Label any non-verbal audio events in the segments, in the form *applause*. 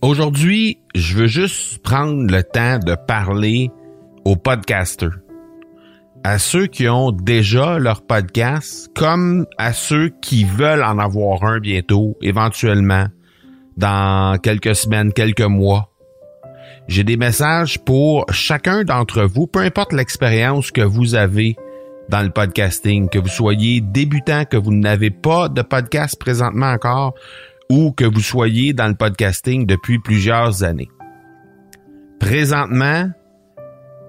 Aujourd'hui, je veux juste prendre le temps de parler aux podcasters, à ceux qui ont déjà leur podcast, comme à ceux qui veulent en avoir un bientôt, éventuellement, dans quelques semaines, quelques mois. J'ai des messages pour chacun d'entre vous, peu importe l'expérience que vous avez dans le podcasting, que vous soyez débutant, que vous n'avez pas de podcast présentement encore, ou que vous soyez dans le podcasting depuis plusieurs années. Présentement,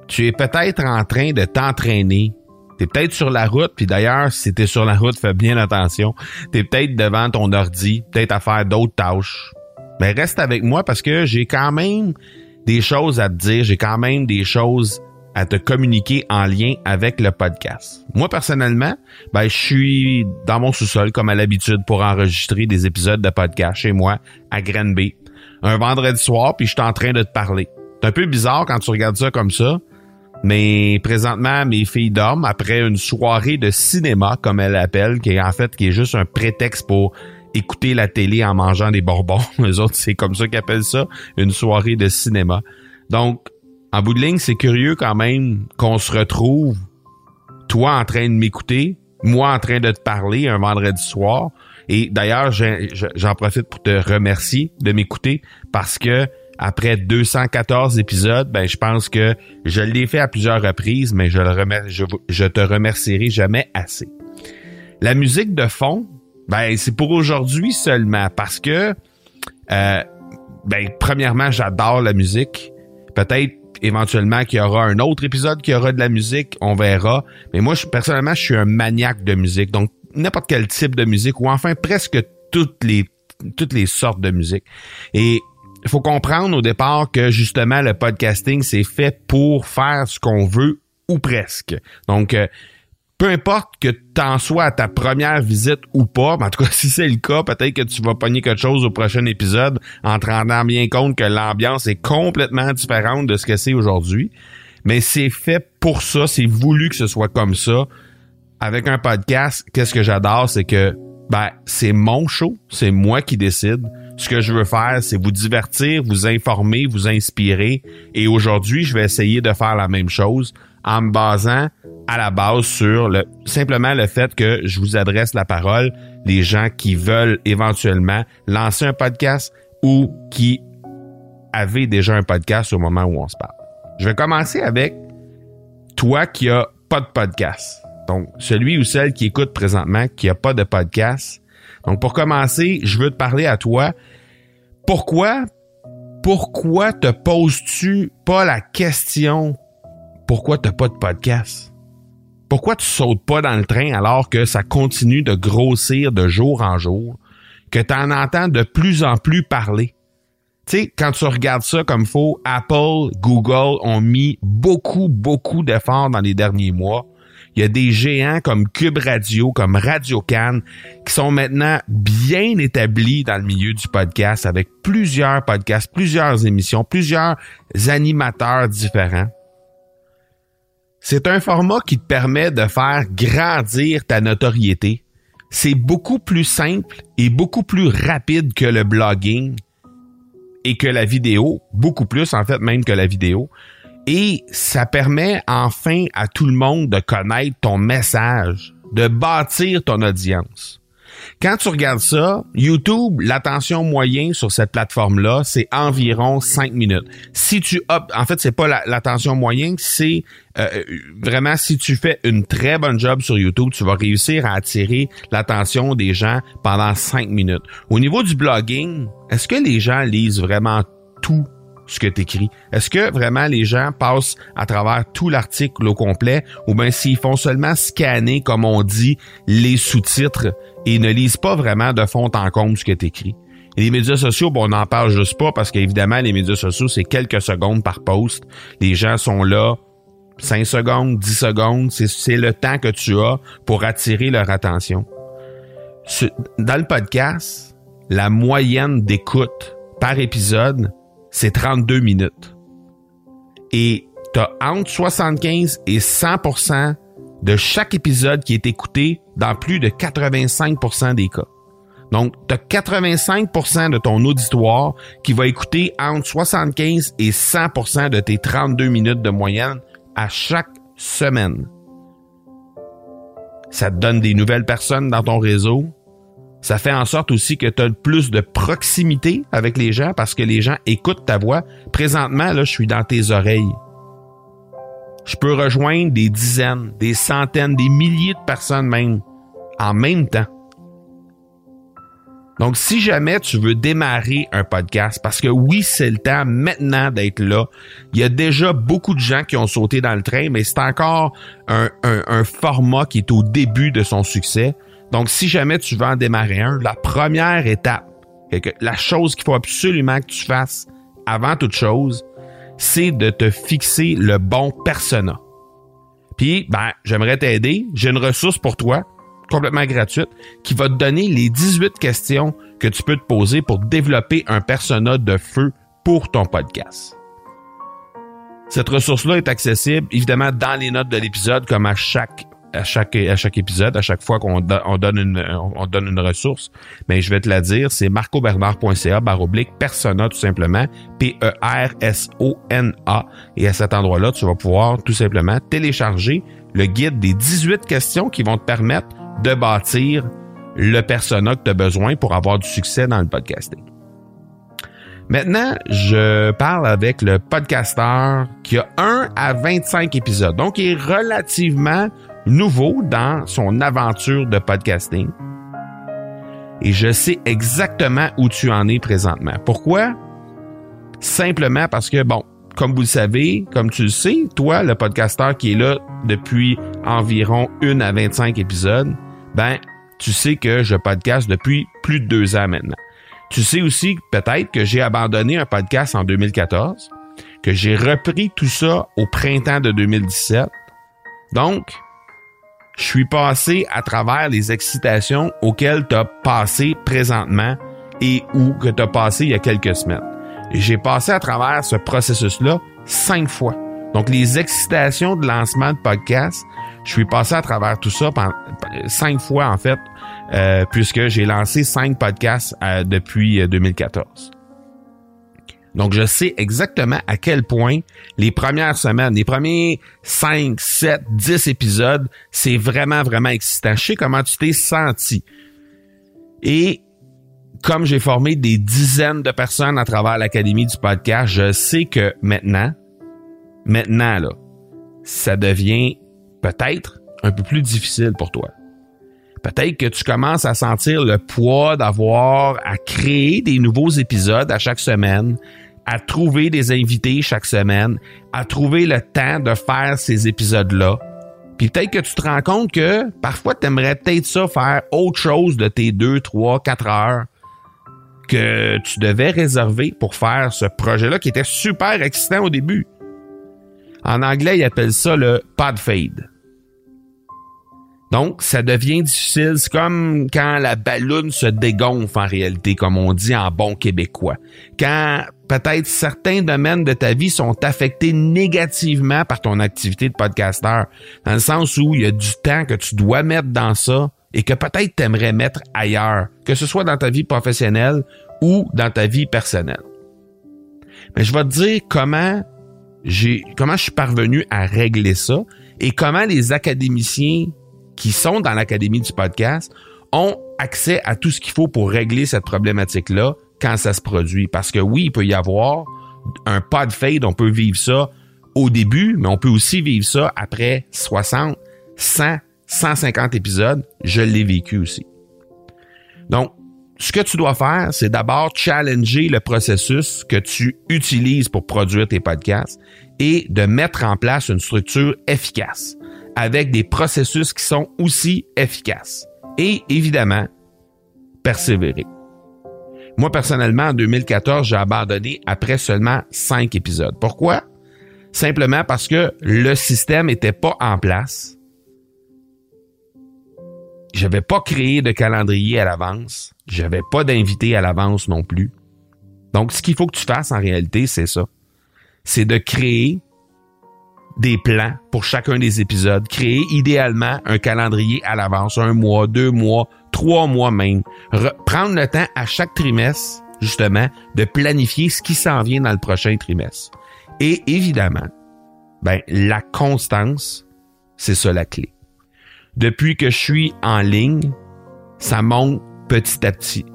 tu es peut-être en train de t'entraîner. Tu es peut-être sur la route, puis d'ailleurs, si tu es sur la route, fais bien attention. Tu es peut-être devant ton ordi, peut-être à faire d'autres tâches. Mais reste avec moi parce que j'ai quand même des choses à te dire, j'ai quand même des choses à te communiquer en lien avec le podcast. Moi, personnellement, ben, je suis dans mon sous-sol, comme à l'habitude, pour enregistrer des épisodes de podcast chez moi, à Granby. Un vendredi soir, puis je suis en train de te parler. C'est un peu bizarre quand tu regardes ça comme ça, mais présentement, mes filles dorment après une soirée de cinéma, comme elles l'appellent, qui est en fait qui est juste un prétexte pour écouter la télé en mangeant des bonbons. *laughs* Les autres, c'est comme ça qu'ils appellent ça, une soirée de cinéma. Donc, en bout de ligne, c'est curieux quand même qu'on se retrouve, toi en train de m'écouter, moi en train de te parler un vendredi soir. Et d'ailleurs, j'en profite pour te remercier de m'écouter parce que après 214 épisodes, ben je pense que je l'ai fait à plusieurs reprises, mais je, le je, te remercierai jamais assez. La musique de fond, ben c'est pour aujourd'hui seulement parce que euh, ben premièrement, j'adore la musique. Peut-être éventuellement qu'il y aura un autre épisode qui aura de la musique, on verra. Mais moi, je, personnellement, je suis un maniaque de musique. Donc, n'importe quel type de musique, ou enfin presque toutes les, toutes les sortes de musique. Et il faut comprendre au départ que justement, le podcasting, c'est fait pour faire ce qu'on veut ou presque. Donc, euh, peu importe que t'en sois à ta première visite ou pas, en tout cas, *laughs* si c'est le cas, peut-être que tu vas pogner quelque chose au prochain épisode en te rendant bien compte que l'ambiance est complètement différente de ce que c'est aujourd'hui. Mais c'est fait pour ça, c'est voulu que ce soit comme ça. Avec un podcast, qu'est-ce que j'adore, c'est que ben, c'est mon show, c'est moi qui décide. Ce que je veux faire, c'est vous divertir, vous informer, vous inspirer. Et aujourd'hui, je vais essayer de faire la même chose en me basant à la base sur le, simplement le fait que je vous adresse la parole, les gens qui veulent éventuellement lancer un podcast ou qui avaient déjà un podcast au moment où on se parle. Je vais commencer avec toi qui a pas de podcast. Donc, celui ou celle qui écoute présentement qui a pas de podcast. Donc, pour commencer, je veux te parler à toi. Pourquoi, pourquoi te poses-tu pas la question pourquoi t'as pas de podcast? Pourquoi tu sautes pas dans le train alors que ça continue de grossir de jour en jour, que tu en entends de plus en plus parler? Tu sais, quand tu regardes ça comme faut, Apple, Google ont mis beaucoup, beaucoup d'efforts dans les derniers mois. Il y a des géants comme Cube Radio, comme Radio Cannes, qui sont maintenant bien établis dans le milieu du podcast avec plusieurs podcasts, plusieurs émissions, plusieurs animateurs différents. C'est un format qui te permet de faire grandir ta notoriété. C'est beaucoup plus simple et beaucoup plus rapide que le blogging et que la vidéo, beaucoup plus en fait même que la vidéo. Et ça permet enfin à tout le monde de connaître ton message, de bâtir ton audience. Quand tu regardes ça, YouTube, l'attention moyenne sur cette plateforme-là, c'est environ 5 minutes. Si tu en fait, c'est pas l'attention moyenne, c'est euh, vraiment si tu fais une très bonne job sur YouTube, tu vas réussir à attirer l'attention des gens pendant 5 minutes. Au niveau du blogging, est-ce que les gens lisent vraiment tout? Ce que tu écris. Est-ce que vraiment les gens passent à travers tout l'article au complet ou bien s'ils font seulement scanner, comme on dit, les sous-titres et ne lisent pas vraiment de fond en comble ce que tu écris? les médias sociaux, bon, on n'en parle juste pas parce qu'évidemment, les médias sociaux, c'est quelques secondes par post. Les gens sont là 5 secondes, 10 secondes. C'est le temps que tu as pour attirer leur attention. Dans le podcast, la moyenne d'écoute par épisode, c'est 32 minutes. Et tu as entre 75 et 100% de chaque épisode qui est écouté dans plus de 85% des cas. Donc, tu as 85% de ton auditoire qui va écouter entre 75 et 100% de tes 32 minutes de moyenne à chaque semaine. Ça te donne des nouvelles personnes dans ton réseau, ça fait en sorte aussi que tu as plus de proximité avec les gens parce que les gens écoutent ta voix. Présentement, là, je suis dans tes oreilles. Je peux rejoindre des dizaines, des centaines, des milliers de personnes même en même temps. Donc, si jamais tu veux démarrer un podcast, parce que oui, c'est le temps maintenant d'être là, il y a déjà beaucoup de gens qui ont sauté dans le train, mais c'est encore un, un format qui est au début de son succès. Donc, si jamais tu veux en démarrer un, la première étape, la chose qu'il faut absolument que tu fasses avant toute chose, c'est de te fixer le bon persona. Puis, ben, j'aimerais t'aider. J'ai une ressource pour toi, complètement gratuite, qui va te donner les 18 questions que tu peux te poser pour développer un persona de feu pour ton podcast. Cette ressource-là est accessible, évidemment, dans les notes de l'épisode, comme à chaque à chaque à chaque épisode, à chaque fois qu'on on donne une on donne une ressource, mais je vais te la dire, c'est marcobernard.ca baroblique persona tout simplement P E R S O N A et à cet endroit-là, tu vas pouvoir tout simplement télécharger le guide des 18 questions qui vont te permettre de bâtir le persona que tu as besoin pour avoir du succès dans le podcasting. Maintenant, je parle avec le podcasteur qui a 1 à 25 épisodes. Donc, il est relativement nouveau dans son aventure de podcasting. Et je sais exactement où tu en es présentement. Pourquoi? Simplement parce que, bon, comme vous le savez, comme tu le sais, toi, le podcasteur qui est là depuis environ une à 25 épisodes, ben, tu sais que je podcast depuis plus de deux ans maintenant. Tu sais aussi peut-être que j'ai abandonné un podcast en 2014, que j'ai repris tout ça au printemps de 2017. Donc, je suis passé à travers les excitations auxquelles tu as passé présentement et ou que tu as passé il y a quelques semaines. J'ai passé à travers ce processus-là cinq fois. Donc, les excitations de lancement de podcast, je suis passé à travers tout ça cinq fois, en fait, euh, puisque j'ai lancé cinq podcasts euh, depuis 2014. Donc, je sais exactement à quel point les premières semaines, les premiers 5, 7, 10 épisodes, c'est vraiment, vraiment excitant. Je sais comment tu t'es senti. Et comme j'ai formé des dizaines de personnes à travers l'Académie du podcast, je sais que maintenant, maintenant, là, ça devient peut-être un peu plus difficile pour toi. Peut-être que tu commences à sentir le poids d'avoir à créer des nouveaux épisodes à chaque semaine, à trouver des invités chaque semaine, à trouver le temps de faire ces épisodes-là. Puis peut-être que tu te rends compte que parfois tu aimerais peut-être ça faire autre chose de tes deux, trois, quatre heures que tu devais réserver pour faire ce projet-là qui était super excitant au début. En anglais, ils appellent ça le pod fade. Donc, ça devient difficile. C'est comme quand la balloune se dégonfle en réalité, comme on dit en bon québécois. Quand peut-être certains domaines de ta vie sont affectés négativement par ton activité de podcasteur, dans le sens où il y a du temps que tu dois mettre dans ça et que peut-être tu aimerais mettre ailleurs, que ce soit dans ta vie professionnelle ou dans ta vie personnelle. Mais je vais te dire comment j'ai comment je suis parvenu à régler ça et comment les académiciens qui sont dans l'académie du podcast ont accès à tout ce qu'il faut pour régler cette problématique-là quand ça se produit. Parce que oui, il peut y avoir un pod fade, on peut vivre ça au début, mais on peut aussi vivre ça après 60, 100, 150 épisodes. Je l'ai vécu aussi. Donc, ce que tu dois faire, c'est d'abord challenger le processus que tu utilises pour produire tes podcasts et de mettre en place une structure efficace avec des processus qui sont aussi efficaces. Et évidemment, persévérer. Moi, personnellement, en 2014, j'ai abandonné après seulement cinq épisodes. Pourquoi? Simplement parce que le système n'était pas en place. J'avais pas créé de calendrier à l'avance. J'avais pas d'invité à l'avance non plus. Donc, ce qu'il faut que tu fasses en réalité, c'est ça. C'est de créer des plans pour chacun des épisodes, créer idéalement un calendrier à l'avance, un mois, deux mois, trois mois même. prendre le temps à chaque trimestre, justement, de planifier ce qui s'en vient dans le prochain trimestre. Et évidemment, ben, la constance, c'est ça la clé. Depuis que je suis en ligne, ça monte petit à petit.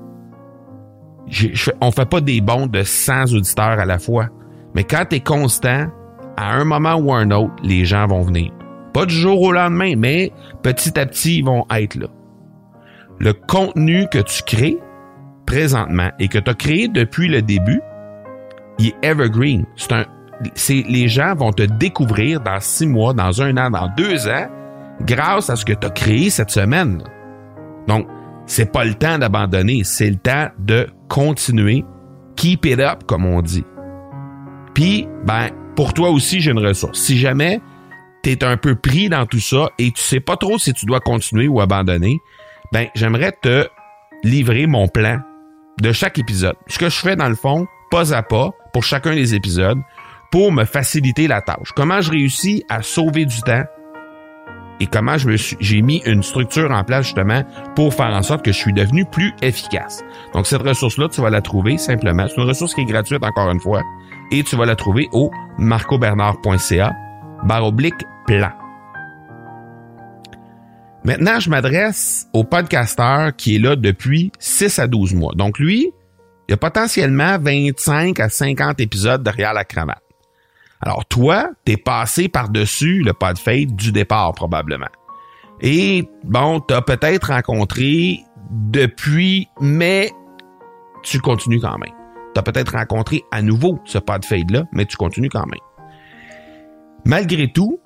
On fait pas des bons de 100 auditeurs à la fois. Mais quand tu es constant, à un moment ou un autre, les gens vont venir. Pas du jour au lendemain, mais petit à petit, ils vont être là. Le contenu que tu crées présentement et que tu as créé depuis le début, il est evergreen. C'est un, c'est, les gens vont te découvrir dans six mois, dans un an, dans deux ans, grâce à ce que tu as créé cette semaine. Donc, c'est pas le temps d'abandonner, c'est le temps de continuer. Keep it up, comme on dit. Puis, ben, pour toi aussi, j'ai une ressource. Si jamais tu es un peu pris dans tout ça et tu sais pas trop si tu dois continuer ou abandonner, ben j'aimerais te livrer mon plan de chaque épisode. Ce que je fais dans le fond, pas à pas, pour chacun des épisodes, pour me faciliter la tâche. Comment je réussis à sauver du temps et comment je me j'ai mis une structure en place justement pour faire en sorte que je suis devenu plus efficace. Donc cette ressource-là, tu vas la trouver simplement. C'est une ressource qui est gratuite encore une fois et tu vas la trouver au marcobernard.ca barre oblique plan. Maintenant, je m'adresse au podcasteur qui est là depuis 6 à 12 mois. Donc lui, il y a potentiellement 25 à 50 épisodes derrière la cravate. Alors toi, t'es passé par-dessus le podfade du départ probablement. Et bon, t'as peut-être rencontré depuis, mais tu continues quand même. T'as peut-être rencontré à nouveau ce podfade-là, mais tu continues quand même. Malgré tout,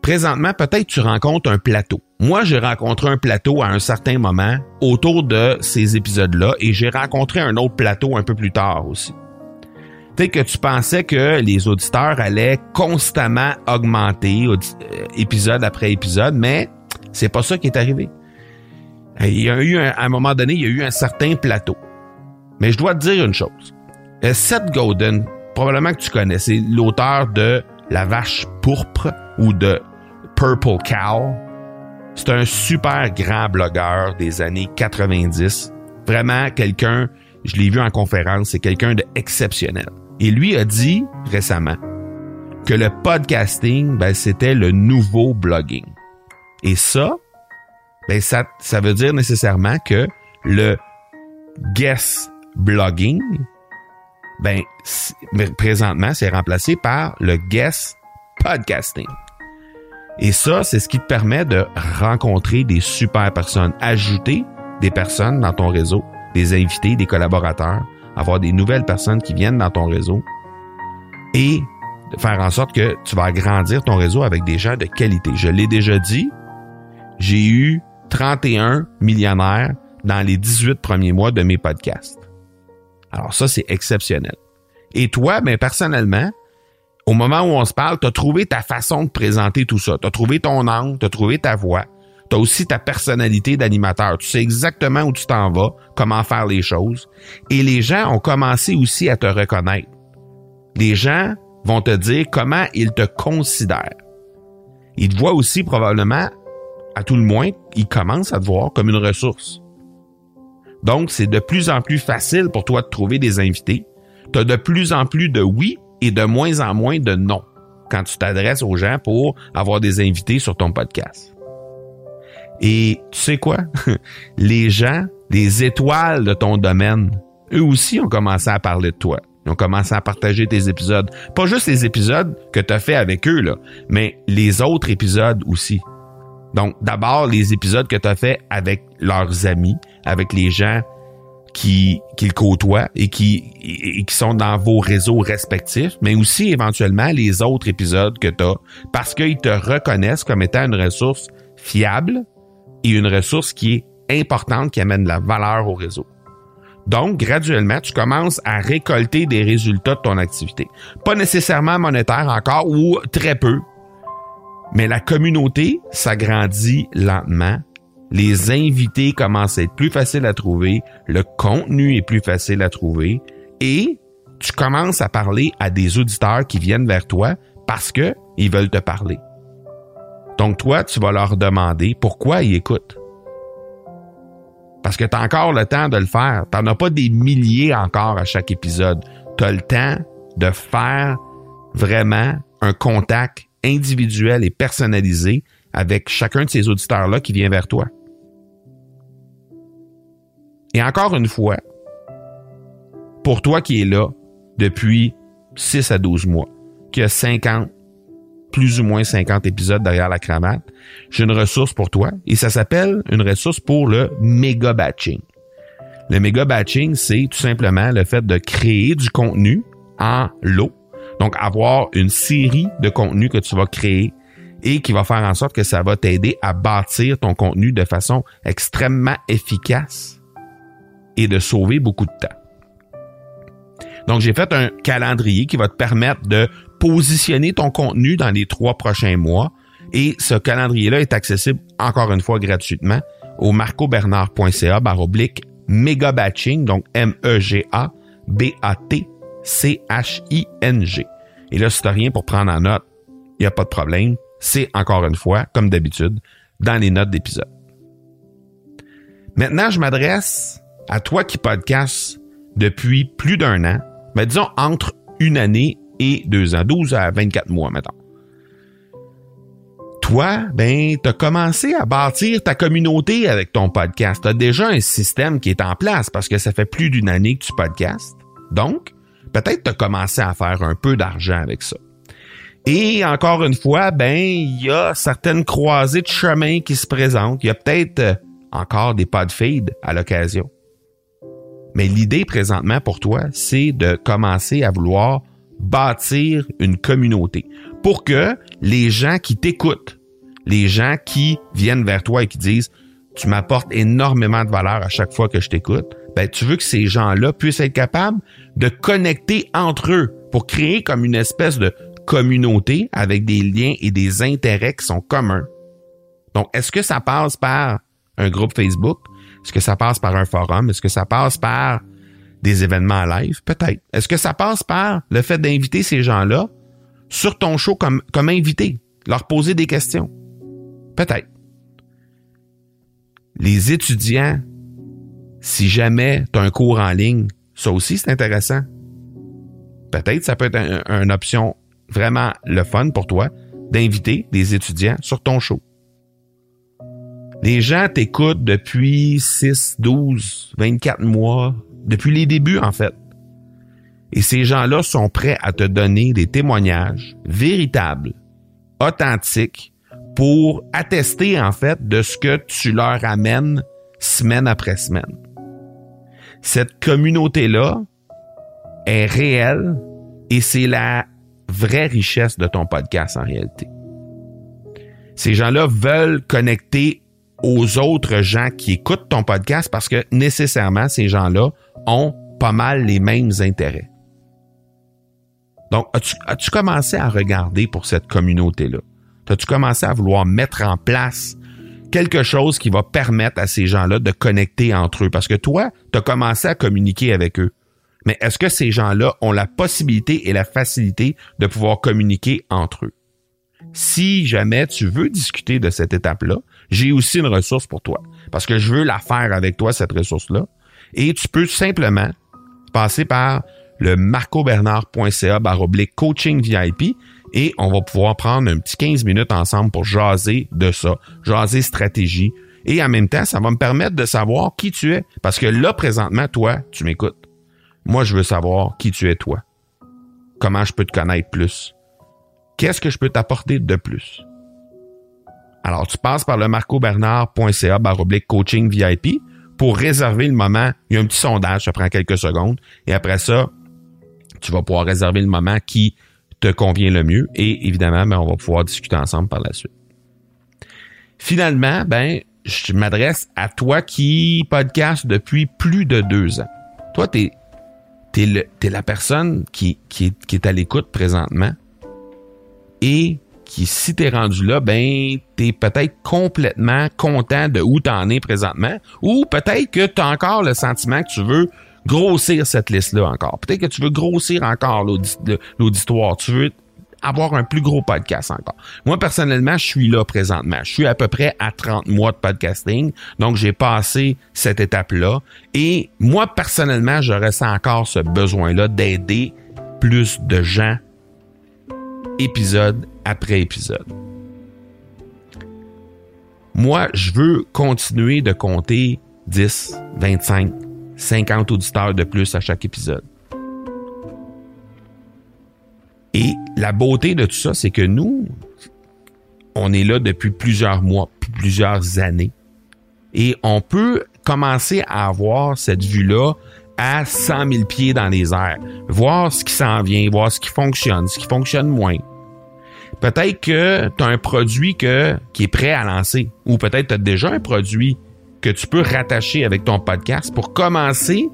présentement, peut-être tu rencontres un plateau. Moi, j'ai rencontré un plateau à un certain moment autour de ces épisodes-là et j'ai rencontré un autre plateau un peu plus tard aussi. Peut-être que tu pensais que les auditeurs allaient constamment augmenter euh, épisode après épisode, mais c'est pas ça qui est arrivé. Il y a eu à un moment donné, il y a eu un certain plateau. Mais je dois te dire une chose. Euh, Seth Godin, probablement que tu connais, c'est l'auteur de La vache pourpre ou de Purple Cow. C'est un super grand blogueur des années 90. Vraiment quelqu'un, je l'ai vu en conférence, c'est quelqu'un d'exceptionnel. Et lui a dit récemment que le podcasting, ben, c'était le nouveau blogging. Et ça, ben, ça, ça veut dire nécessairement que le guest blogging, ben, présentement, c'est remplacé par le guest podcasting. Et ça, c'est ce qui te permet de rencontrer des super personnes, ajouter des personnes dans ton réseau, des invités, des collaborateurs, avoir des nouvelles personnes qui viennent dans ton réseau et faire en sorte que tu vas agrandir ton réseau avec des gens de qualité. Je l'ai déjà dit, j'ai eu 31 millionnaires dans les 18 premiers mois de mes podcasts. Alors ça, c'est exceptionnel. Et toi, ben, personnellement, au moment où on se parle, tu as trouvé ta façon de présenter tout ça. Tu as trouvé ton angle, tu as trouvé ta voix. Tu as aussi ta personnalité d'animateur. Tu sais exactement où tu t'en vas, comment faire les choses. Et les gens ont commencé aussi à te reconnaître. Les gens vont te dire comment ils te considèrent. Ils te voient aussi probablement, à tout le moins, ils commencent à te voir comme une ressource. Donc, c'est de plus en plus facile pour toi de trouver des invités. Tu as de plus en plus de oui et de moins en moins de non quand tu t'adresses aux gens pour avoir des invités sur ton podcast. Et tu sais quoi? *laughs* Les gens, les étoiles de ton domaine, eux aussi ont commencé à parler de toi. Ils ont commencé à partager tes épisodes. Pas juste les épisodes que tu as fait avec eux, là, mais les autres épisodes aussi. Donc, d'abord, les épisodes que tu as fait avec leurs amis, avec les gens qui qu'ils côtoient et qui et qui sont dans vos réseaux respectifs, mais aussi éventuellement les autres épisodes que tu as parce qu'ils te reconnaissent comme étant une ressource fiable et une ressource qui est importante qui amène de la valeur au réseau. Donc, graduellement, tu commences à récolter des résultats de ton activité. Pas nécessairement monétaire encore ou très peu, mais la communauté s'agrandit lentement les invités commencent à être plus faciles à trouver, le contenu est plus facile à trouver et tu commences à parler à des auditeurs qui viennent vers toi parce que ils veulent te parler. Donc toi, tu vas leur demander pourquoi ils écoutent. Parce que tu as encore le temps de le faire. Tu as pas des milliers encore à chaque épisode. Tu as le temps de faire vraiment un contact individuel et personnalisé avec chacun de ces auditeurs-là qui vient vers toi. Et encore une fois, pour toi qui es là depuis 6 à 12 mois, qui a 50, plus ou moins 50 épisodes derrière la cravate, j'ai une ressource pour toi et ça s'appelle une ressource pour le méga batching. Le méga batching, c'est tout simplement le fait de créer du contenu en lot. Donc, avoir une série de contenus que tu vas créer et qui va faire en sorte que ça va t'aider à bâtir ton contenu de façon extrêmement efficace et de sauver beaucoup de temps. Donc, j'ai fait un calendrier qui va te permettre de positionner ton contenu dans les trois prochains mois. Et ce calendrier-là est accessible encore une fois gratuitement au marcobernard.ca baroblique méga batching, donc M-E-G-A-B-A-T-C-H-I-N-G. Et là, si tu rien pour prendre en note, il n'y a pas de problème. C'est encore une fois, comme d'habitude, dans les notes d'épisode. Maintenant, je m'adresse à toi qui podcast depuis plus d'un an, mais ben, disons entre une année et deux ans, 12 à 24 mois, mettons. Toi, ben, t'as commencé à bâtir ta communauté avec ton podcast. T'as déjà un système qui est en place parce que ça fait plus d'une année que tu podcastes. Donc, peut-être t'as commencé à faire un peu d'argent avec ça. Et encore une fois, ben, il y a certaines croisées de chemin qui se présentent. Il y a peut-être euh, encore des pas fade à l'occasion. Mais l'idée présentement pour toi, c'est de commencer à vouloir bâtir une communauté pour que les gens qui t'écoutent, les gens qui viennent vers toi et qui disent tu m'apportes énormément de valeur à chaque fois que je t'écoute, ben tu veux que ces gens-là puissent être capables de connecter entre eux pour créer comme une espèce de communauté avec des liens et des intérêts qui sont communs. Donc, est-ce que ça passe par un groupe Facebook? Est-ce que ça passe par un forum? Est-ce que ça passe par des événements live? Peut-être. Est-ce que ça passe par le fait d'inviter ces gens-là sur ton show comme, comme invité? Leur poser des questions? Peut-être. Les étudiants, si jamais tu as un cours en ligne, ça aussi c'est intéressant. Peut-être ça peut être une option vraiment le fun pour toi d'inviter des étudiants sur ton show. Les gens t'écoutent depuis 6, 12, 24 mois, depuis les débuts en fait. Et ces gens-là sont prêts à te donner des témoignages véritables, authentiques, pour attester en fait de ce que tu leur amènes semaine après semaine. Cette communauté-là est réelle et c'est la vraie richesse de ton podcast en réalité. Ces gens-là veulent connecter aux autres gens qui écoutent ton podcast parce que nécessairement, ces gens-là ont pas mal les mêmes intérêts. Donc, as-tu commencé à regarder pour cette communauté-là? As-tu commencé à vouloir mettre en place quelque chose qui va permettre à ces gens-là de connecter entre eux? Parce que toi, tu as commencé à communiquer avec eux. Mais est-ce que ces gens-là ont la possibilité et la facilité de pouvoir communiquer entre eux? Si jamais tu veux discuter de cette étape-là, j'ai aussi une ressource pour toi. Parce que je veux la faire avec toi, cette ressource-là. Et tu peux simplement passer par le marcobernard.ca baroblique coaching VIP et on va pouvoir prendre un petit 15 minutes ensemble pour jaser de ça, jaser stratégie. Et en même temps, ça va me permettre de savoir qui tu es. Parce que là, présentement, toi, tu m'écoutes. Moi, je veux savoir qui tu es, toi. Comment je peux te connaître plus? Qu'est-ce que je peux t'apporter de plus? Alors, tu passes par le marcobernard.ca baroblique coaching VIP pour réserver le moment. Il y a un petit sondage, ça prend quelques secondes. Et après ça, tu vas pouvoir réserver le moment qui te convient le mieux. Et évidemment, ben, on va pouvoir discuter ensemble par la suite. Finalement, ben, je m'adresse à toi qui podcast depuis plus de deux ans. Toi, t'es es, la personne qui, qui, qui est à l'écoute présentement. Et qui, si t'es rendu là, ben, t'es peut-être complètement content de où t'en es présentement. Ou peut-être que t'as encore le sentiment que tu veux grossir cette liste-là encore. Peut-être que tu veux grossir encore l'auditoire. Tu veux avoir un plus gros podcast encore. Moi, personnellement, je suis là présentement. Je suis à peu près à 30 mois de podcasting. Donc, j'ai passé cette étape-là. Et moi, personnellement, je ressens encore ce besoin-là d'aider plus de gens épisode après épisode. Moi, je veux continuer de compter 10, 25, 50 auditeurs de plus à chaque épisode. Et la beauté de tout ça, c'est que nous, on est là depuis plusieurs mois, plusieurs années. Et on peut commencer à avoir cette vue-là à 100 000 pieds dans les airs. Voir ce qui s'en vient, voir ce qui fonctionne, ce qui fonctionne moins. Peut-être que tu as un produit que, qui est prêt à lancer. Ou peut-être tu as déjà un produit que tu peux rattacher avec ton podcast pour commencer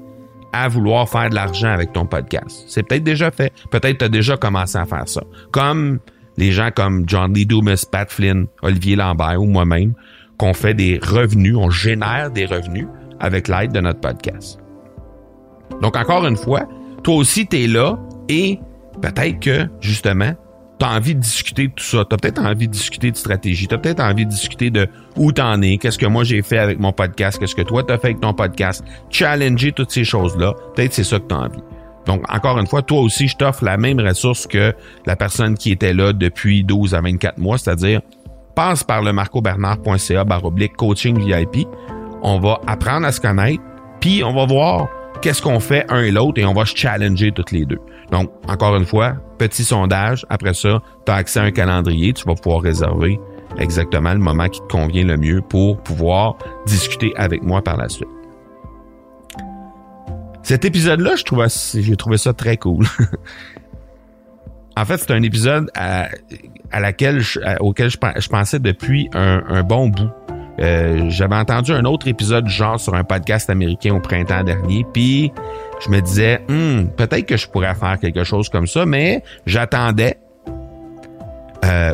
à vouloir faire de l'argent avec ton podcast. C'est peut-être déjà fait. Peut-être tu as déjà commencé à faire ça. Comme les gens comme John Lee Dumas, Pat Flynn, Olivier Lambert ou moi-même, qu'on fait des revenus, on génère des revenus avec l'aide de notre podcast. Donc encore une fois, toi aussi tu es là et peut-être que justement tu as envie de discuter de tout ça. Tu as peut-être envie de discuter de stratégie. Tu as peut-être envie de discuter de où t'en es, qu'est-ce que moi j'ai fait avec mon podcast, qu'est-ce que toi t'as fait avec ton podcast. Challenger toutes ces choses-là. Peut-être c'est ça que tu as envie. Donc, encore une fois, toi aussi, je t'offre la même ressource que la personne qui était là depuis 12 à 24 mois, c'est-à-dire passe par le marcobernard.ca baroblique coaching VIP. On va apprendre à se connaître, puis on va voir qu'est-ce qu'on fait un et l'autre et on va se challenger toutes les deux. Donc, encore une fois, petit sondage. Après ça, tu as accès à un calendrier. Tu vas pouvoir réserver exactement le moment qui te convient le mieux pour pouvoir discuter avec moi par la suite. Cet épisode-là, je trouvais, j'ai trouvé ça très cool. *laughs* en fait, c'est un épisode à, laquelle auquel je, pensais depuis un bon bout. Euh, j'avais entendu un autre épisode genre sur un podcast américain au printemps dernier, puis je me disais, hmm, peut-être que je pourrais faire quelque chose comme ça, mais j'attendais euh,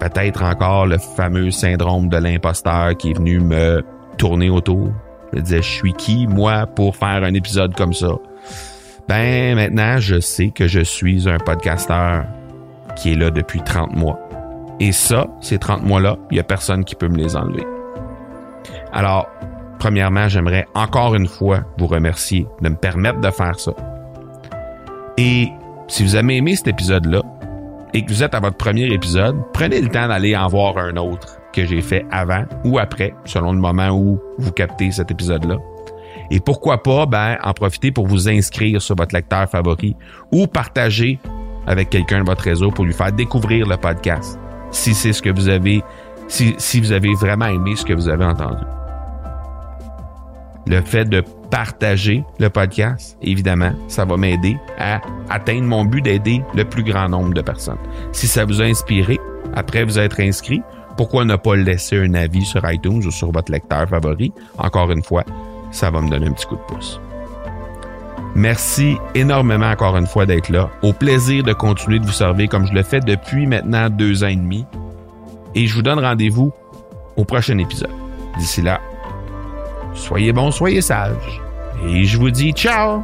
peut-être encore le fameux syndrome de l'imposteur qui est venu me tourner autour. Je me disais, je suis qui, moi, pour faire un épisode comme ça? Ben, maintenant, je sais que je suis un podcasteur qui est là depuis 30 mois. Et ça, ces 30 mois-là, il n'y a personne qui peut me les enlever. Alors, premièrement, j'aimerais encore une fois vous remercier de me permettre de faire ça. Et si vous avez aimé cet épisode-là et que vous êtes à votre premier épisode, prenez le temps d'aller en voir un autre que j'ai fait avant ou après, selon le moment où vous captez cet épisode-là. Et pourquoi pas, ben, en profiter pour vous inscrire sur votre lecteur favori ou partager avec quelqu'un de votre réseau pour lui faire découvrir le podcast si c'est ce que vous avez, si, si vous avez vraiment aimé ce que vous avez entendu. Le fait de partager le podcast, évidemment, ça va m'aider à atteindre mon but d'aider le plus grand nombre de personnes. Si ça vous a inspiré, après vous être inscrit, pourquoi ne pas laisser un avis sur iTunes ou sur votre lecteur favori? Encore une fois, ça va me donner un petit coup de pouce. Merci énormément encore une fois d'être là. Au plaisir de continuer de vous servir comme je le fais depuis maintenant deux ans et demi. Et je vous donne rendez-vous au prochain épisode. D'ici là, soyez bons, soyez sages. Et je vous dis ciao!